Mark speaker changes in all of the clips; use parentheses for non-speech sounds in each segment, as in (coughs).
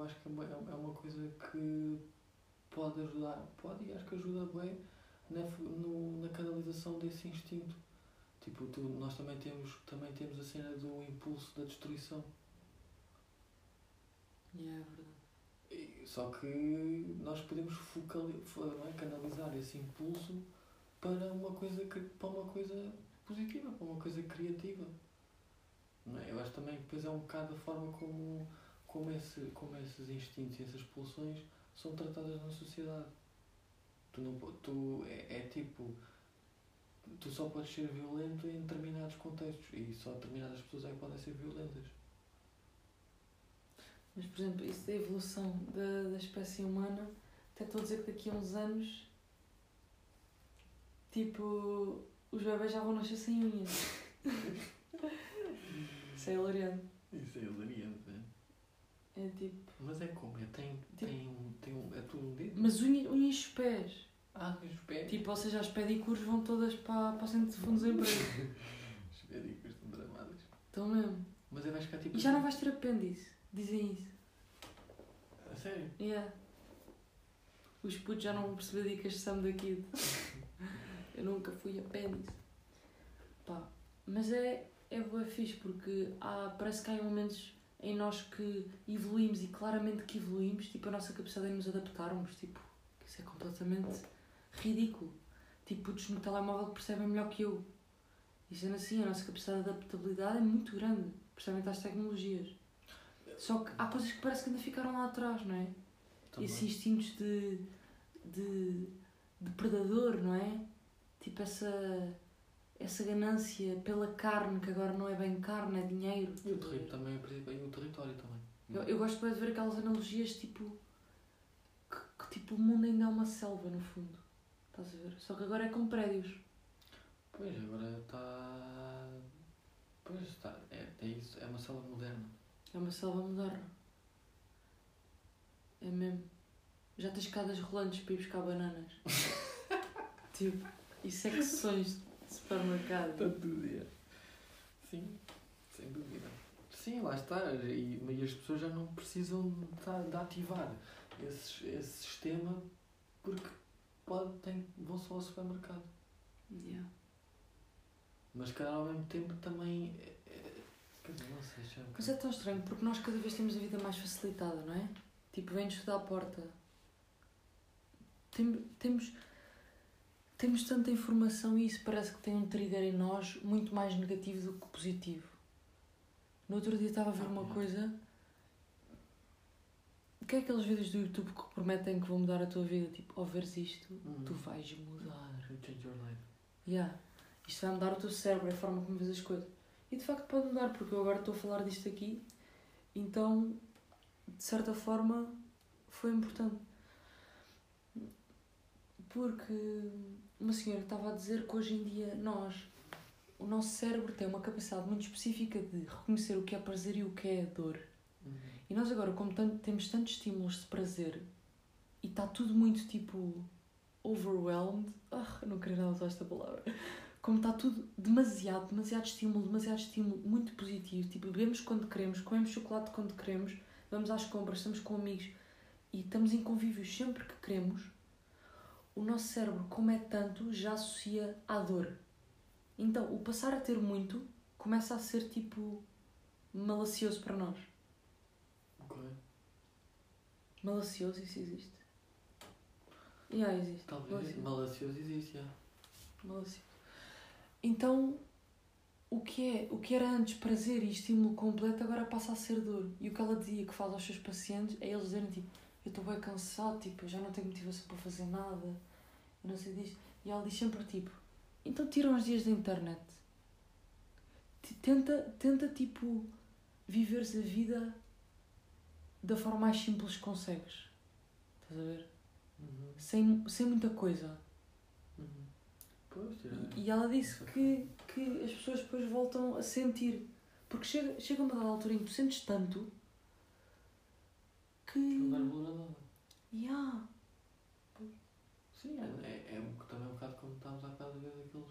Speaker 1: eu acho que é uma, é uma coisa que pode ajudar, pode e acho que ajuda bem na, no, na canalização desse instinto. Tipo, tu, nós também temos, também temos a cena do impulso da destruição.
Speaker 2: Yeah, é verdade.
Speaker 1: E- Só que nós podemos focali- fo- não é? canalizar esse impulso para uma coisa para uma coisa positiva, para uma coisa criativa. Não é? Eu acho também que depois é um bocado a forma como, como, esse, como esses instintos e essas pulsões são tratadas na sociedade. Tu não, tu é, é tipo tu só podes ser violento em determinados contextos e só determinadas pessoas é que podem ser violentas.
Speaker 2: Mas, por exemplo, isso da evolução da, da espécie humana, até estou a dizer que daqui a uns anos, tipo, os bebés já vão nascer sem unhas. (laughs) Isso é hilariante.
Speaker 1: Isso é hilariante?
Speaker 2: É tipo.
Speaker 1: Mas é como? É, tem, tem, um, tem um. É tudo um dedo?
Speaker 2: Mas unha, unhas dos pés.
Speaker 1: Ah, os pés.
Speaker 2: Tipo, ou seja, as pedicures vão todas para, para o centro de fundos de emprego.
Speaker 1: Os médicos estão dramadas.
Speaker 2: Estão mesmo.
Speaker 1: Mas é vai ficar tipo.
Speaker 2: E já não vais ter apêndice. Dizem isso.
Speaker 1: A sério?
Speaker 2: Yeah. Os putos já não vão perceber dicas de Sam daqui. (laughs) Eu nunca fui apêndice. Pá. Mas é, é bué fixe porque há, parece que há momentos em nós que evoluímos e claramente que evoluímos, tipo a nossa capacidade em nos adaptarmos, tipo, isso é completamente ridículo. Tipo, putos no telemóvel que percebem melhor que eu. E sendo assim, a nossa capacidade de adaptabilidade é muito grande, precisamente às tecnologias. Só que há coisas que parece que ainda ficaram lá atrás, não é?
Speaker 1: Também.
Speaker 2: Esses instintos de, de, de predador, não é? Tipo essa, essa ganância pela carne, que agora não é bem carne, é dinheiro.
Speaker 1: E o território também, e o território também.
Speaker 2: Eu, eu gosto de ver aquelas analogias tipo. Que, que, tipo o mundo ainda é uma selva no fundo. Estás a ver? Só que agora é com prédios.
Speaker 1: Pois, agora está. Pois está. É, é isso, é uma sala moderna.
Speaker 2: É uma selva moderna. É mesmo. Já tens escadas rolantes para ir buscar bananas. (laughs) tipo, e secções de supermercado.
Speaker 1: Tudo, é. Sim, sem dúvida. Sim, lá está. E, e as pessoas já não precisam de, de ativar esse, esse sistema porque pode, tem, vão só ao supermercado.
Speaker 2: Yeah.
Speaker 1: Mas calhar ao mesmo tempo também. É, é, não sei, já é um
Speaker 2: Mas é tão estranho porque nós cada vez temos a vida mais facilitada, não é? Tipo, vem-nos tudo à porta. Tem- temos, temos tanta informação e isso parece que tem um trigger em nós muito mais negativo do que positivo. No outro dia estava a ver uma
Speaker 1: é.
Speaker 2: coisa. O que é aqueles vídeos do YouTube que prometem que vão mudar a tua vida? Tipo, ao veres isto,
Speaker 1: Hum.
Speaker 2: tu vais mudar.
Speaker 1: Change your life.
Speaker 2: Yeah. Isto vai mudar o teu cérebro, a forma como vês as coisas. E de facto pode mudar, porque eu agora estou a falar disto aqui, então, de certa forma, foi importante. Porque uma senhora estava a dizer que hoje em dia nós, o nosso cérebro tem uma capacidade muito específica de reconhecer o que é prazer e o que é dor.
Speaker 1: Uhum.
Speaker 2: E nós agora, como tan- temos tantos estímulos de prazer e está tudo muito tipo overwhelmed, ah, não queria nada usar esta palavra, como está tudo demasiado, demasiado estímulo, demasiado estímulo, muito positivo, tipo, bebemos quando queremos, comemos chocolate quando queremos, vamos às compras, estamos com amigos e estamos em convívios sempre que queremos, o nosso cérebro, como é tanto, já associa à dor. Então, o passar a ter muito começa a ser tipo malacioso para nós.
Speaker 1: Ok.
Speaker 2: Malacioso, isso existe? Yeah, existe.
Speaker 1: Talvez.
Speaker 2: Malacioso.
Speaker 1: Malacioso existe, já.
Speaker 2: Malacioso. Então, o que, é, o que era antes prazer e estímulo completo agora passa a ser dor. E o que ela dizia que faz aos seus pacientes é eles dizerem tipo, eu estou bem cansado, tipo, eu já não tenho motivação para fazer nada, não sei disto. E ela diz sempre tipo, então tira uns dias da internet. Tenta, tenta tipo, viveres a vida da forma mais simples que consegues. Estás a ver?
Speaker 1: Uhum.
Speaker 2: Sem, sem muita coisa.
Speaker 1: Uhum. Pois, é.
Speaker 2: E, ela disse que, que as pessoas depois voltam a sentir. Porque chega, chega uma dada altura em que tu sentes tanto que.
Speaker 1: Não vais valorar nada.
Speaker 2: Yeah.
Speaker 1: Sim, é, é, é um- também um bocado como estávamos há bocado a ver daqueles,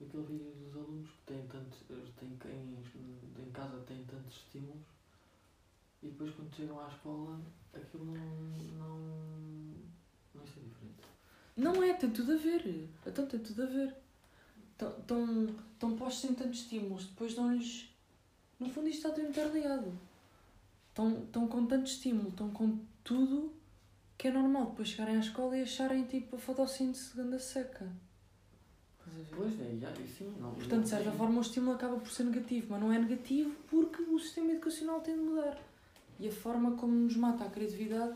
Speaker 1: daquele vídeo dos alunos que têm tantos, têm, em, em casa têm tantos estímulos e depois quando chegam à escola aquilo não. não. não é diferente.
Speaker 2: Não é, tem tudo a ver. Então tem tudo a ver. Estão, postos em tantos estímulos, depois dão-lhes. No fundo, isto está tudo interligado. Estão com tanto estímulo, estão com tudo que é normal depois chegarem à escola e acharem tipo a fotossíntese segunda seca. Ver?
Speaker 1: Pois é, já, e sim, não.
Speaker 2: Portanto, de certa forma, o estímulo acaba por ser negativo, mas não é negativo porque o sistema educacional tem de mudar. E a forma como nos mata a criatividade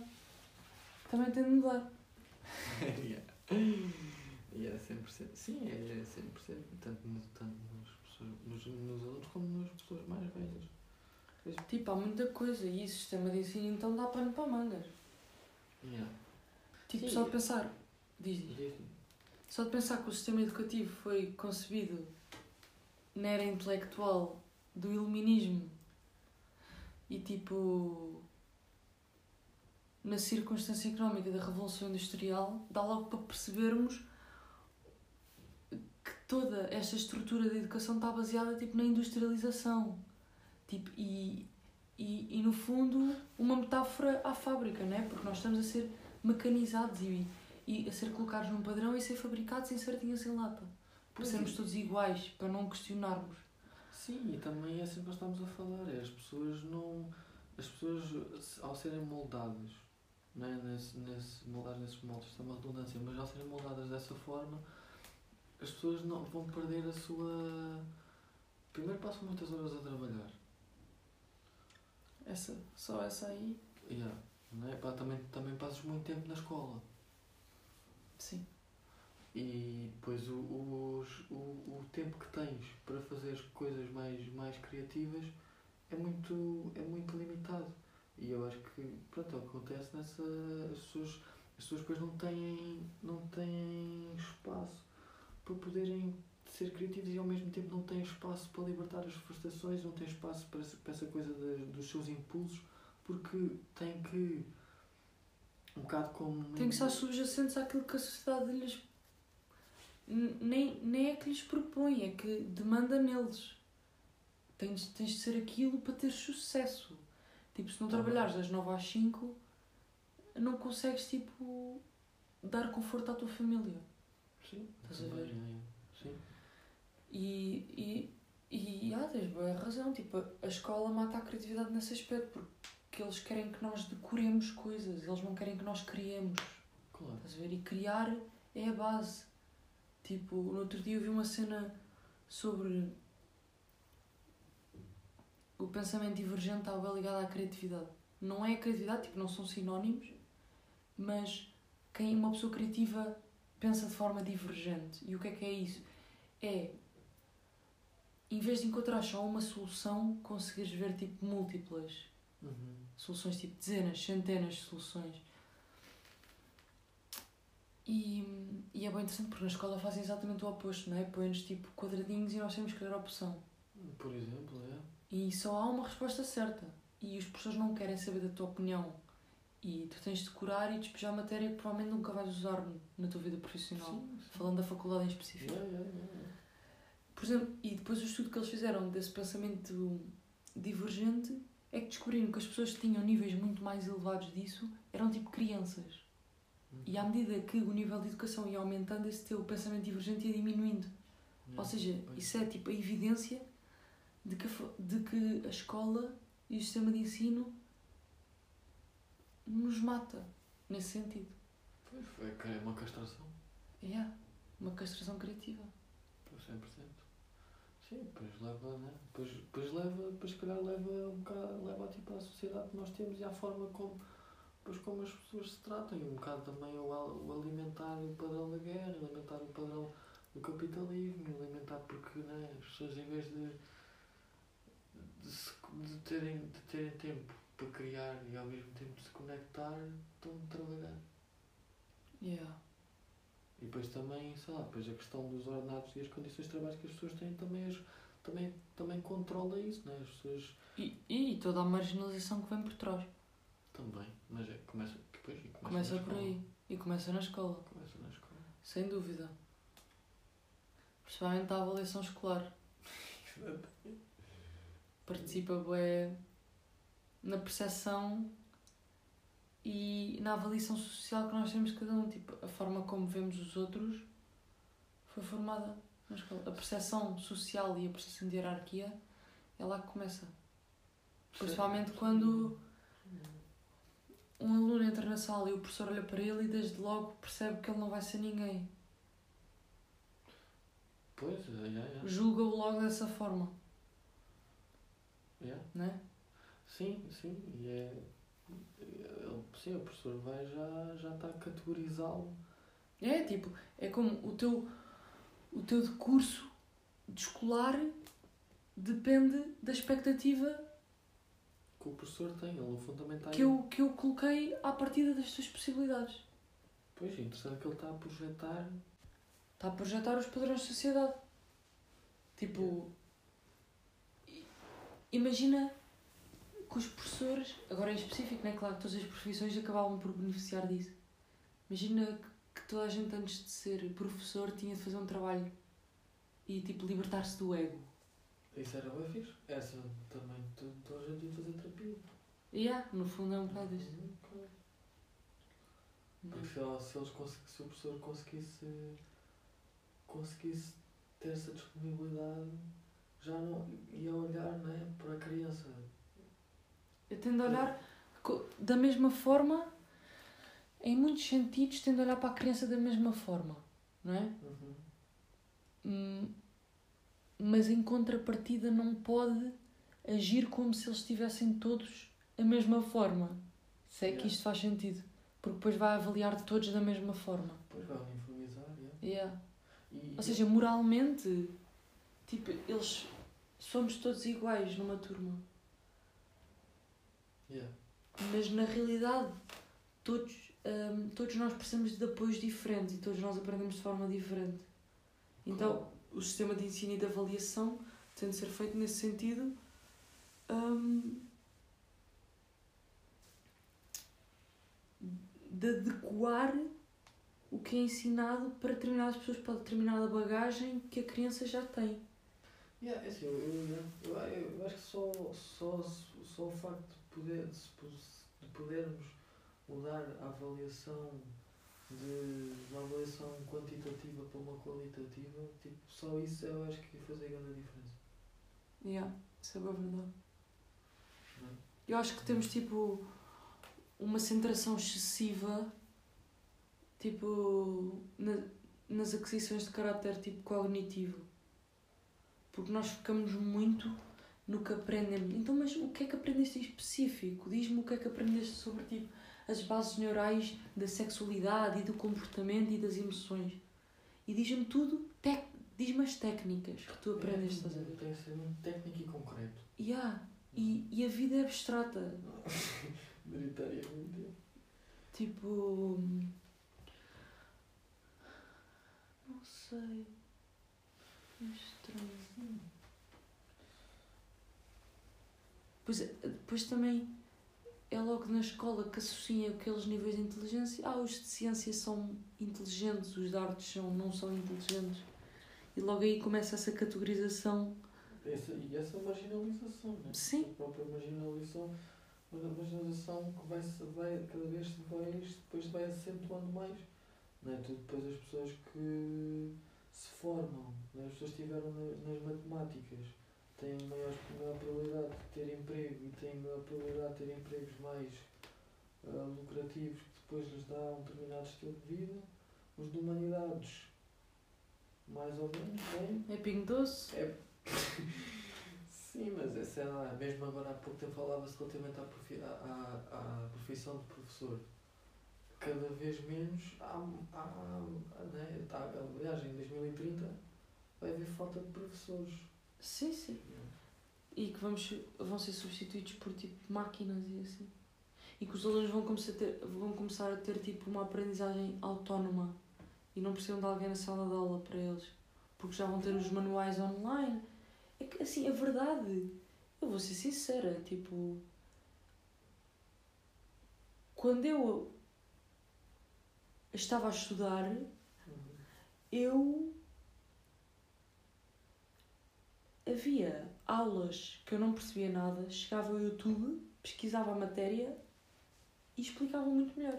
Speaker 2: também tem de mudar. (laughs)
Speaker 1: yeah. Yeah, 100%. Sim, é 100%. Tanto, no- tanto nas pessoas, nos, nos alunos como nas pessoas mais velhas.
Speaker 2: Tipo, há muita coisa e o sistema de ensino então dá pano para mangas.
Speaker 1: Yeah.
Speaker 2: Tipo,
Speaker 1: Sim.
Speaker 2: só de pensar, diz, diz.
Speaker 1: Diz-
Speaker 2: Só de pensar que o sistema educativo foi concebido na era intelectual do iluminismo e tipo na circunstância económica da Revolução Industrial, dá logo para percebermos que toda esta estrutura da educação está baseada tipo, na industrialização. Tipo, e, e, e no fundo uma metáfora à fábrica, não é? Porque nós estamos a ser mecanizados e, e a ser colocados num padrão e a ser fabricados em certinhas em lata. Para
Speaker 1: Pois
Speaker 2: sermos
Speaker 1: é.
Speaker 2: todos iguais, para não questionarmos.
Speaker 1: Sim, e também é assim que nós estamos a falar. É, as pessoas não. As pessoas, ao serem moldadas, não é? nesse, nesse, moldadas nesses moldes, isto é uma redundância, mas ao serem moldadas dessa forma, as pessoas não vão perder a sua. Primeiro passam muitas horas a trabalhar.
Speaker 2: Essa, só essa aí,
Speaker 1: Yeah. Não é? Pá, também, também passas muito tempo na escola.
Speaker 2: sim.
Speaker 1: E depois o, os, o, o tempo que tens para fazer as coisas mais, mais criativas é muito, é muito limitado. E eu acho que pronto, é o que acontece nessa. As pessoas, as pessoas depois não têm, não têm espaço para poderem ser criativos e ao mesmo tempo não têm espaço para libertar as frustrações, não têm espaço para, essa- para essa coisa de- dos seus impulsos, porque têm que. Um bocado como.
Speaker 2: Tem que estar subjacentes àquilo que a sociedade lhes. Nem, nem é que lhes propõe, é que demanda neles. Tens, tens de ser aquilo para ter sucesso. Tipo, se não
Speaker 1: bem.
Speaker 2: trabalhares das 9 às 5, não consegues, tipo, dar conforto à tua família.
Speaker 1: Sim,
Speaker 2: Estás a ver?
Speaker 1: é.
Speaker 2: E, e, e ah, tens boa razão, tipo, a- escola mata a criatividade nesse aspecto, porque eles querem que nós decoremos coisas, eles não querem que nós criemos.
Speaker 1: Claro.
Speaker 2: Estás a ver? E criar é a base. Tipo, no outro dia eu vi uma cena sobre o pensamento divergente está bem ligado à criatividade. Não é a criatividade, tipo, não são sinónimos, mas quem uma pessoa criativa pensa de forma divergente. E o que é que é isso? É em vez de encontrar só uma solução, conseguires ver tipo múltiplas
Speaker 1: Uhum.
Speaker 2: soluções, tipo dezenas, centenas de soluções. E, e é bem interessante porque na escola fazem exatamente o oposto, não é? Põem-nos tipo quadradinhos e nós temos que escolher a opção.
Speaker 1: Por exemplo, é.
Speaker 2: E só há uma resposta certa. E os professores não querem saber da tua opinião. E tu tens de curar e despejar matéria que provavelmente nunca vais usar na tua vida profissional.
Speaker 1: Sim, sim.
Speaker 2: Falando da faculdade em específico.
Speaker 1: Yeah, yeah, yeah.
Speaker 2: Por exemplo, e depois o estudo que eles fizeram desse pensamento divergente é que descobriram que as pessoas que tinham níveis muito mais elevados disso eram tipo crianças. E à medida que o nível de educação ia aumentando, esse teu pensamento divergente ia diminuindo. Ou seja, isso é tipo a evidência de que, de que a escola e o sistema de ensino nos mata, nesse sentido.
Speaker 1: Pois, é uma castração.
Speaker 2: É uma castração criativa.
Speaker 1: Por 100%. Sim, depois leva, né? Depois, depois leva, depois se calhar leva um bocado, leva tipo à sociedade que nós temos e à forma como, depois como as pessoas se tratam. E um bocado também o, o alimentar o padrão da guerra, alimentar o padrão do capitalismo, alimentar porque né, as pessoas em vez de, de, se- de terem, de terem tempo para criar e ao mesmo tempo se conectar, estão a trabalhar.
Speaker 2: Yeah.
Speaker 1: E depois também, sei lá, depois a questão dos ordenados e as condições de trabalho que as pessoas têm também, as, também, também controla isso, né? As pessoas
Speaker 2: E, e toda a marginalização que vem por trás.
Speaker 1: também, mas é, começa, depois, começa,
Speaker 2: Começa por aí. E começa na escola.
Speaker 1: Começa na escola.
Speaker 2: Sem dúvida. Principalmente a avaliação escolar. (laughs) Participa bué na percepção e na avaliação social que nós temos cada um. Tipo, a forma como vemos os outros foi formada na escola. A percepção social e a percepção de hierarquia é lá que começa. Principalmente quando um aluno entra na sala e o professor olha para ele e desde logo percebe que ele não vai ser ninguém.
Speaker 1: Pois, é, é, é.
Speaker 2: Julga-o logo dessa forma,
Speaker 1: é.
Speaker 2: não é?
Speaker 1: Sim, sim, e é. Sim, o professor vai já, já está a categorizá-lo.
Speaker 2: É tipo, é como o teu, o teu decurso de escolar depende da expectativa
Speaker 1: Que o professor tem, ele também está
Speaker 2: que eu, que eu coloquei à partida das tuas possibilidades.
Speaker 1: Pois, é interessante que ele está a projetar.
Speaker 2: Está a projetar os padrões de sociedade. Tipo, imagina que os professores, agora em específico, né? claro que todas as profissões acabavam por beneficiar disso. Imagina que, toda a gente antes de ser professor tinha de fazer um trabalho e tipo libertar-se do ego.
Speaker 1: Isso era bem fixe. Essa também, toda a gente ia fazer terapia.
Speaker 2: E yeah, no fundo é um bocado isso.
Speaker 1: Uhum. Porque se, ele- se, eles se o professor conseguisse, conseguisse ter essa disponibilidade, já não ia olhar né, para a criança.
Speaker 2: Eu tendo a olhar da mesma forma, em muitos sentidos, tendo a olhar para a criança da mesma forma, não é?
Speaker 1: Uhum.
Speaker 2: Hum, mas em contrapartida não pode agir como se eles tivessem todos a mesma forma. Se é que
Speaker 1: Yeah.
Speaker 2: isto faz sentido. Porque depois vai avaliar todos da mesma forma.
Speaker 1: Depois vai uniformizar, yeah.
Speaker 2: Yeah.
Speaker 1: E,
Speaker 2: Ou seja, moralmente, tipo, eles somos todos iguais numa turma.
Speaker 1: Yeah.
Speaker 2: Mas na realidade, todos, hum, todos nós precisamos de apoios diferentes e todos nós aprendemos de forma diferente. Então, o sistema de ensino e de avaliação tem de ser feito nesse sentido. hum, de adequar o que é ensinado para determinadas pessoas, para determinada bagagem que a criança já tem.
Speaker 1: Yeah, é assim, eu, eu, eu, eu acho que só, só, só o facto poder, de, de podermos mudar a avaliação de uma avaliação quantitativa para uma qualitativa, tipo, só isso eu acho que ia fazer grande diferença.
Speaker 2: Yeah, isso é bem verdade.
Speaker 1: Não é?
Speaker 2: Eu acho que temos tipo uma centração excessiva tipo na- nas aquisições de caráter tipo cognitivo. Porque nós focamos muito no que aprendemos. Então, mas o que é que aprendeste em específico? Diz-me o que é que aprendeste sobre tipo as bases neurais da sexualidade e do comportamento e das emoções. E diz-me tudo, diz-me as técnicas que tu aprendeste a fazer.
Speaker 1: Tem que ser muito técnico e concreto.
Speaker 2: Yeah. E, e a vida é abstrata. (laughs)
Speaker 1: Maioritariamente.
Speaker 2: Tipo. Não sei. É estranho. Pois, depois também é logo na escola que associa aqueles níveis de inteligência. Ah, os de ciência são inteligentes, os de artes são, não são inteligentes. E logo aí começa essa categorização.
Speaker 1: Essa, e essa marginalização, né?
Speaker 2: Sim.
Speaker 1: A própria marginalização, a marginalização que vai, vai cada vez se vai, depois vai acentuando mais. Não é? Tu, depois as pessoas que se formam, né? as pessoas que estiveram na- nas matemáticas, têm maior, probabilidade de ter emprego e têm maior probabilidade de ter empregos mais ah, lucrativos que depois lhes dá um determinado estilo de vida. Os de humanidades, mais ou menos, têm
Speaker 2: É pingo doce.
Speaker 1: é... (laughs) Sim, mas é, sei lá, mesmo agora há pouco tempo falava-se relativamente à, profi... à, à, profissão de professor. Cada vez menos há, há, né, tá, aliás, em 2030 vai haver falta de professores.
Speaker 2: Sim, sim. e que vamos, vão ser substituídos por tipo máquinas e assim. E que os alunos vão começar a ter, vão começar a ter tipo uma aprendizagem autónoma e não precisam de alguém na sala de aula para eles, porque já vão ter os manuais online. É que assim, a verdade, eu vou ser sincera, tipo, quando eu estava a estudar, eu havia aulas que eu não percebia nada, chegava ao YouTube pesquisava a matéria e explicava muito melhor.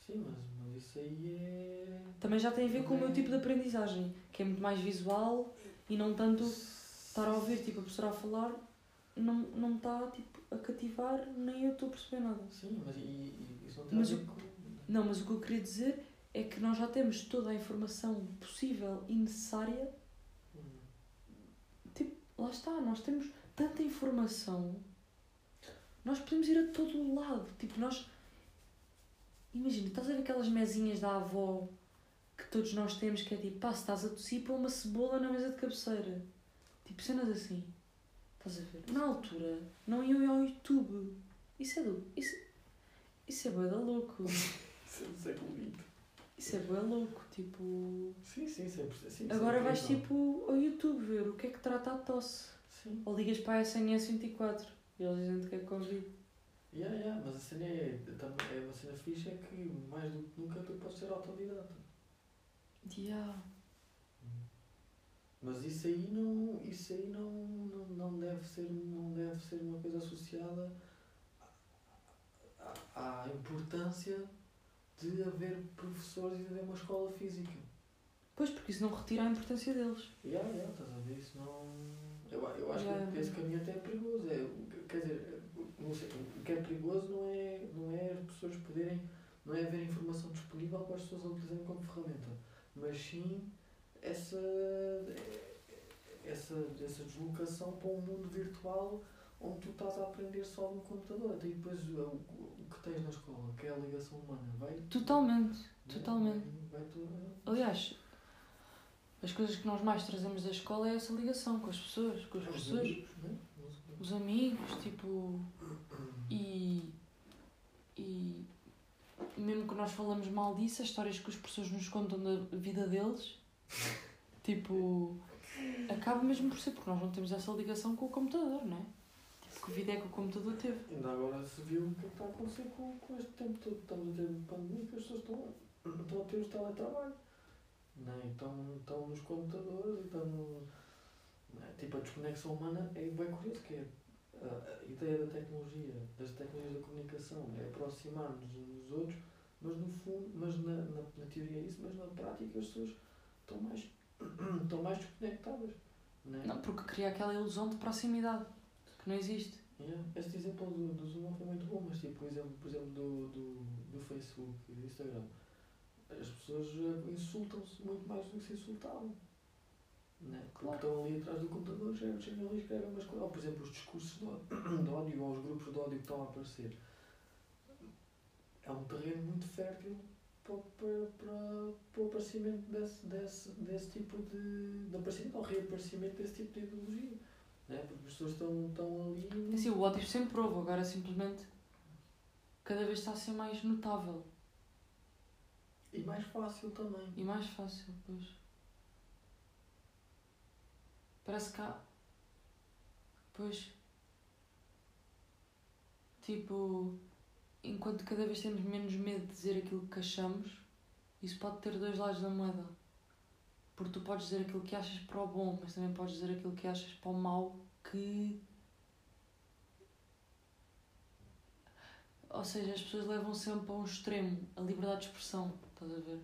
Speaker 1: Sim, mas, mas isso aí é.
Speaker 2: Também já tem a ver com o meu tipo de aprendizagem, que é muito mais visual e não tanto estar a ouvir tipo, a professora a falar, não, não me está tipo, a cativar, nem eu estou a perceber nada.
Speaker 1: Sim, mas e, e isso não tem
Speaker 2: Mas
Speaker 1: a ver com.
Speaker 2: Não, mas o que eu queria dizer é que nós já temos toda a informação possível e necessária. Lá está, nós temos tanta informação. Nós podemos ir a todo o lado. Tipo, nós. Imagina, estás a ver aquelas mesinhas da avó que todos nós temos que é tipo, pá, se estás a tossir, põe uma cebola na mesa de cabeceira. Tipo, cenas assim. Estás a ver? Na altura, não iam ao YouTube. Isso é do. Isso, isso é bué da louco. (laughs)
Speaker 1: Isso é do século.
Speaker 2: Isso é bué louco. Tipo.
Speaker 1: Sim, sim, sempre. Sim, isso é
Speaker 2: Agora vais tipo ao YouTube ver o que é que trata a tosse.
Speaker 1: Sim.
Speaker 2: Ou ligas para a SNS 24 e eles dizem que é Covid.
Speaker 1: Yeah, yeah, mas a cena é. É uma cena fixe é que mais do que nunca tu podes ser autodidata.
Speaker 2: Yeah.
Speaker 1: Mas isso aí não. Isso aí não, não, não, deve, ser, não deve ser uma coisa associada à, à importância de haver professores e de haver uma escola física.
Speaker 2: Pois, porque isso não retira a importância deles.
Speaker 1: Yeah, yeah, estás a ver? Isso não. Eu, eu acho
Speaker 2: Yeah.
Speaker 1: que esse caminho até é perigoso. É, quer dizer, não sei, o que é perigoso não é, não é as pessoas poderem. Não é haver informação disponível para as pessoas a utilizarem como ferramenta. Mas sim essa. Essa, essa deslocação para um mundo virtual onde tu estás a aprender só no computador. Até depois o, o, o que tens na escola, que é a ligação humana, vai.
Speaker 2: Totalmente.
Speaker 1: vai-
Speaker 2: totalmente.
Speaker 1: Vai, tudo.
Speaker 2: Aliás, as coisas que nós mais trazemos da escola é essa ligação com as pessoas, com os professores,
Speaker 1: amigos, né?
Speaker 2: os amigos, tipo. E. E. Mesmo que nós falamos mal disso, as histórias que os professores nos contam da vida deles, tipo. (laughs) Acaba mesmo por ser, porque nós não temos essa ligação com o computador, não é? Vida é que o computador teve?
Speaker 1: Ainda agora se viu o que é que está a acontecer com, com este tempo todo. Estamos a ter pandemia que as pessoas estão, estão a ter os teletrabalho. Não é? estão, estão nos computadores e estão. no- é? Tipo, a desconexão humana é bem curioso, que é a, a ideia da tecnologia, das tecnologias da comunicação, é aproximar-nos uns dos outros, mas no fundo, mas na, na, na teoria é isso, mas na prática as pessoas estão mais, (clears throat) estão mais desconectadas. Não é?
Speaker 2: Não, porque cria aquela ilusão de proximidade que não existe.
Speaker 1: Yeah. Este exemplo do, do Zoom foi muito bom, mas tipo, o exemplo, por exemplo, do, do, do Facebook e do Instagram, as pessoas eh, insultam-se muito mais do que se insultavam. Né?
Speaker 2: Claro.
Speaker 1: estão ali atrás do computador, chegam, chegam ali e escrevem umas coisas. Ou, por exemplo, os discursos de (coughs) ódio ou os grupos de ódio que estão a aparecer. É um terreno muito fértil para, para, para, para o aparecimento desse, desse, desse tipo de. de aparecimento ou reaparecimento desse tipo de ideologia. Né? Porque as pessoas estão, estão ali.
Speaker 2: Assim, o ódio sempre houve, agora simplesmente cada vez está a ser mais notável
Speaker 1: E mais fácil também.
Speaker 2: e mais fácil, pois. Parece que há. Pois. Tipo, enquanto cada vez temos menos medo de dizer aquilo que achamos, isso pode ter dois lados da moeda. Porque tu podes dizer aquilo que achas para o bom, mas também podes dizer aquilo que achas para o mau que. Ou seja, as pessoas levam sempre a um extremo a liberdade de expressão, estás a ver?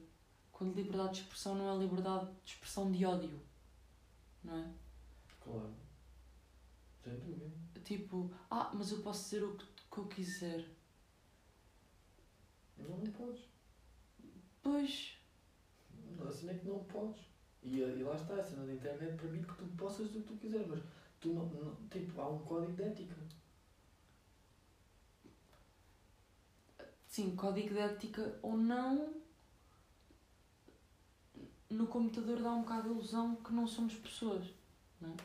Speaker 2: Quando liberdade de expressão não é liberdade de expressão de ódio, não é?
Speaker 1: Claro. Sem dúvida.
Speaker 2: Tipo, ah, mas eu posso dizer o que, que eu quiser.
Speaker 1: Não, não podes.
Speaker 2: Pois,
Speaker 1: A cena é que não podes. E, e lá está, a cena da internet permite que tu possas o que tu quiseres, mas tu não, não- tipo, há um código de ética.
Speaker 2: sim, código de ética ou não, no computador dá um bocado a ilusão que não somos pessoas, não é?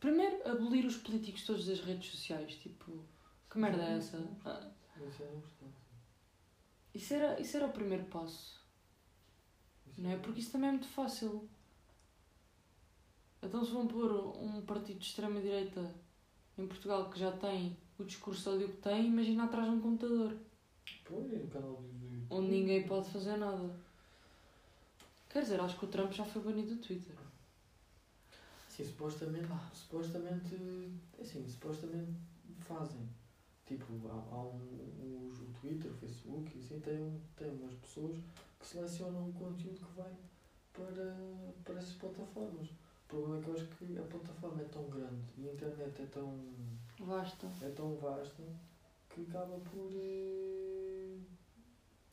Speaker 2: Primeiro, abolir os políticos todos das redes sociais, tipo, que merda é essa? Ah,
Speaker 1: Isso é.
Speaker 2: Isso era, isso era o primeiro passo, não é? Porque isso também é muito fácil. Então se vão pôr um partido de extrema-direita em Portugal que já tem o discurso de ódio que tem, imagina atrás de um computador,
Speaker 1: Pois, no canal YouTube.
Speaker 2: onde ninguém pode fazer nada. Quer dizer, acho que o Trump já foi banido do Twitter.
Speaker 1: Sim, supostamente,
Speaker 2: Pá.
Speaker 1: supostamente, assim, supostamente fazem. Tipo, há, há um, os- o Twitter, o Facebook, e assim, tem, um- tem umas pessoas que selecionam o conteúdo que vai para, para essas plataformas. O problema é que eu acho que a plataforma é tão grande e a internet é tão,
Speaker 2: Basta.
Speaker 1: é tão vasta que acaba por, eh,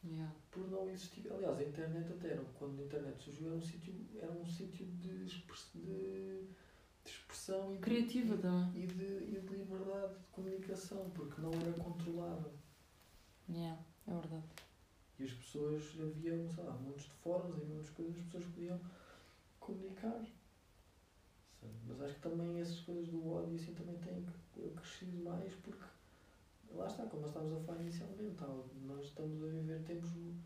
Speaker 2: Yeah.
Speaker 1: por não existir. Aliás, a internet até era, quando a internet surgiu, era um sítio, era um sítio de, expres- de, de expressão e de,
Speaker 2: Criativa também.
Speaker 1: e de, e de liberdade de comunicação, porque não era controlada. E as pessoas, havia, sei lá, montes de fóruns, havia muitas coisas, as pessoas podiam comunicar. Mas acho que também essas coisas do ódio assim também têm crescido mais porque lá está, como nós estávamos a falar inicialmente, nós estamos a viver tempos em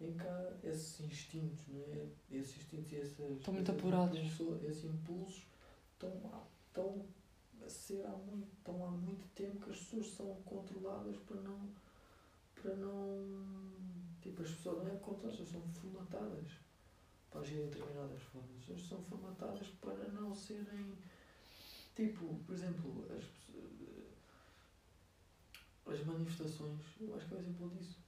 Speaker 1: há esses instintos, não é? Esses instintos e essas,
Speaker 2: Estão muito apurados.
Speaker 1: esses impulsos estão, a- estão a ser há muito, estão há muito tempo que as pessoas são controladas para não para não tipo as pessoas não é controladas, as pessoas são formatadas para agir de determinadas formas. As pessoas são formatadas para não serem tipo, por exemplo, as, as manifestações, eu acho que é um exemplo disso.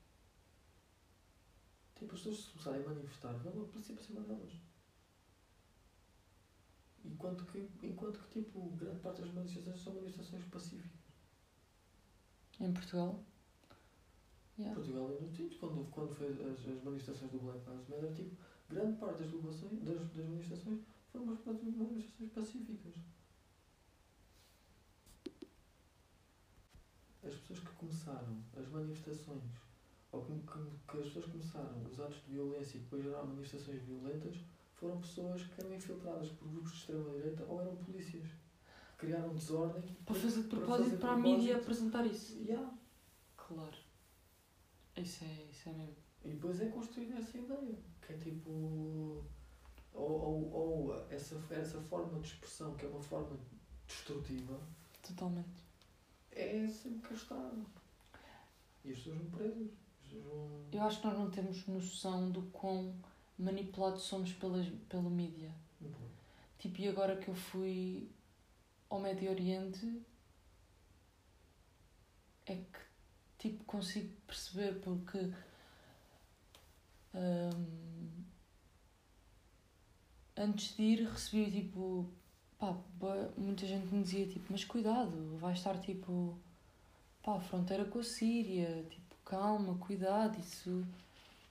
Speaker 1: Tipo, as pessoas se começarem a manifestar, vão polícia para cima delas. Enquanto que, enquanto que tipo, grande parte das manifestações são manifestações pacíficas.
Speaker 2: Em Portugal? Yeah.
Speaker 1: Portugal é nos sítios, quando, quando foi as, as manifestações do Black Lives Matter, tipo, grande parte das, populações, das, das manifestações foram umas manifestações pacíficas. As pessoas que começaram as manifestações, ou que, que, que as pessoas começaram os atos de violência e que depois geraram manifestações violentas, foram pessoas que eram infiltradas por grupos de extrema-direita ou eram polícias. Criaram desordem
Speaker 2: Para fazer de
Speaker 1: para
Speaker 2: propósito
Speaker 1: fazer
Speaker 2: para a mídia apresentar isso.
Speaker 1: Yeah.
Speaker 2: Claro. Isso é, isso é mesmo.
Speaker 1: E depois é construída essa ideia, que é tipo. Ou, ou, ou essa, essa forma de expressão, que é uma forma destrutiva,
Speaker 2: Totalmente.
Speaker 1: é sempre castrada. E as pessoas vão presas. Vão.
Speaker 2: Eu acho que nós não temos noção do quão manipulados somos pelas, pelo mídia.
Speaker 1: Pode.
Speaker 2: Tipo, e agora que eu fui ao Médio Oriente, é que tipo, consigo perceber porque hum, antes de ir recebi tipo pá, muita gente me dizia tipo, mas cuidado, vai estar tipo pá, fronteira com a Síria, tipo, calma, cuidado, isso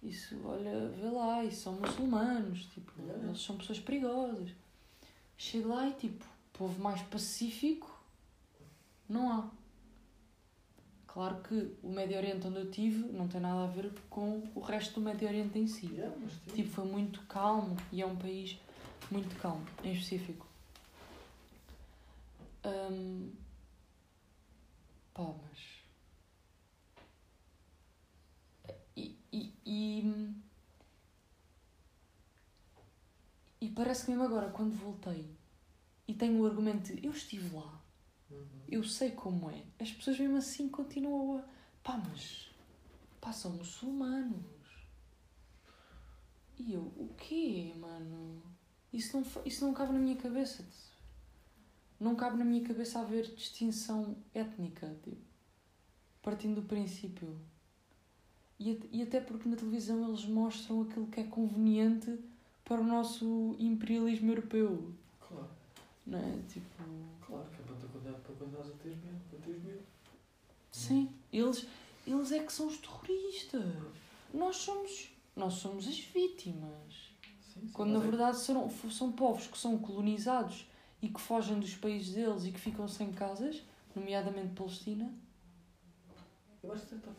Speaker 2: isso, olha, vê lá, isso são muçulmanos, tipo, eles são pessoas perigosas. Chego lá e tipo, povo mais pacífico não há. Claro que o Médio Oriente onde eu tive não tem nada a ver com o resto do Médio Oriente em si.
Speaker 1: Yeah.
Speaker 2: Tipo, foi muito calmo e é um país muito calmo, em específico. Hum, pá, mas. E, e, e, e parece que mesmo agora, quando voltei e tenho o argumento de eu estive lá. Eu sei como é, as pessoas mesmo assim continuam a. pá, mas. pá, são muçulmanos. E eu, o quê, mano? Isso não, isso não cabe na minha cabeça. Não cabe na minha cabeça haver distinção étnica, tipo. Partindo do princípio. E, e até porque na televisão eles mostram aquilo que é conveniente para o nosso imperialismo europeu. Não é? Tipo.
Speaker 1: claro, que é para te condenar para condenares a teres medo, para teres medo.
Speaker 2: Sim, eles, eles é que são os terroristas. Nós somos, nós somos as vítimas.
Speaker 1: Sim, sim,
Speaker 2: Quando na
Speaker 1: é-
Speaker 2: verdade são, são povos que são colonizados e que fogem dos países deles e que ficam sem casas, nomeadamente Palestina,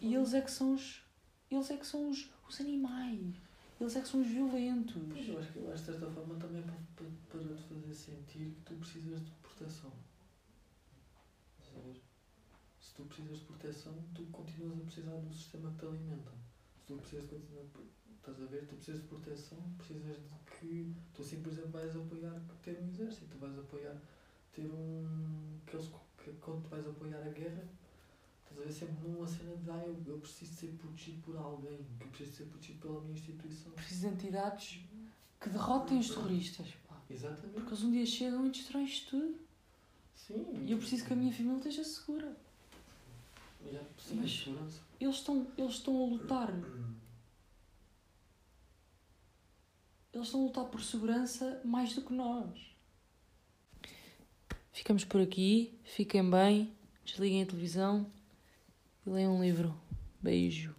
Speaker 2: e eles é que são os, eles é que são os, os animais. Eles é que são os violentos.
Speaker 1: Pois, eu acho que, de certa forma também é para, para, para te fazer sentir que tu precisas de proteção. Se tu precisas de proteção, tu continuas a precisar do sistema que te alimenta. Se tu precisas de continuar, estás a ver? Tu precisas de proteção, precisas de que tu assim, por exemplo, vais apoiar ter um exército, vais apoiar ter um. Que eles, que quando tu vais apoiar a guerra, estás a ver sempre numa cena de ah, eu, eu preciso ser protegido por alguém, que eu preciso ser protegido pela minha instituição.
Speaker 2: Preciso de entidades que derrotem os terroristas. Pá.
Speaker 1: Exatamente.
Speaker 2: Porque eles um dia chegam e destroem-se tudo.
Speaker 1: Sim.
Speaker 2: E eu preciso que a minha família esteja segura.
Speaker 1: Yeah, Sim,
Speaker 2: Mas-
Speaker 1: segurança.
Speaker 2: Eles estão, eles estão a lutar. Eles estão a lutar por segurança mais do que nós. Ficamos por aqui. Fiquem bem. Desliguem a televisão e leiam um livro. Beijo.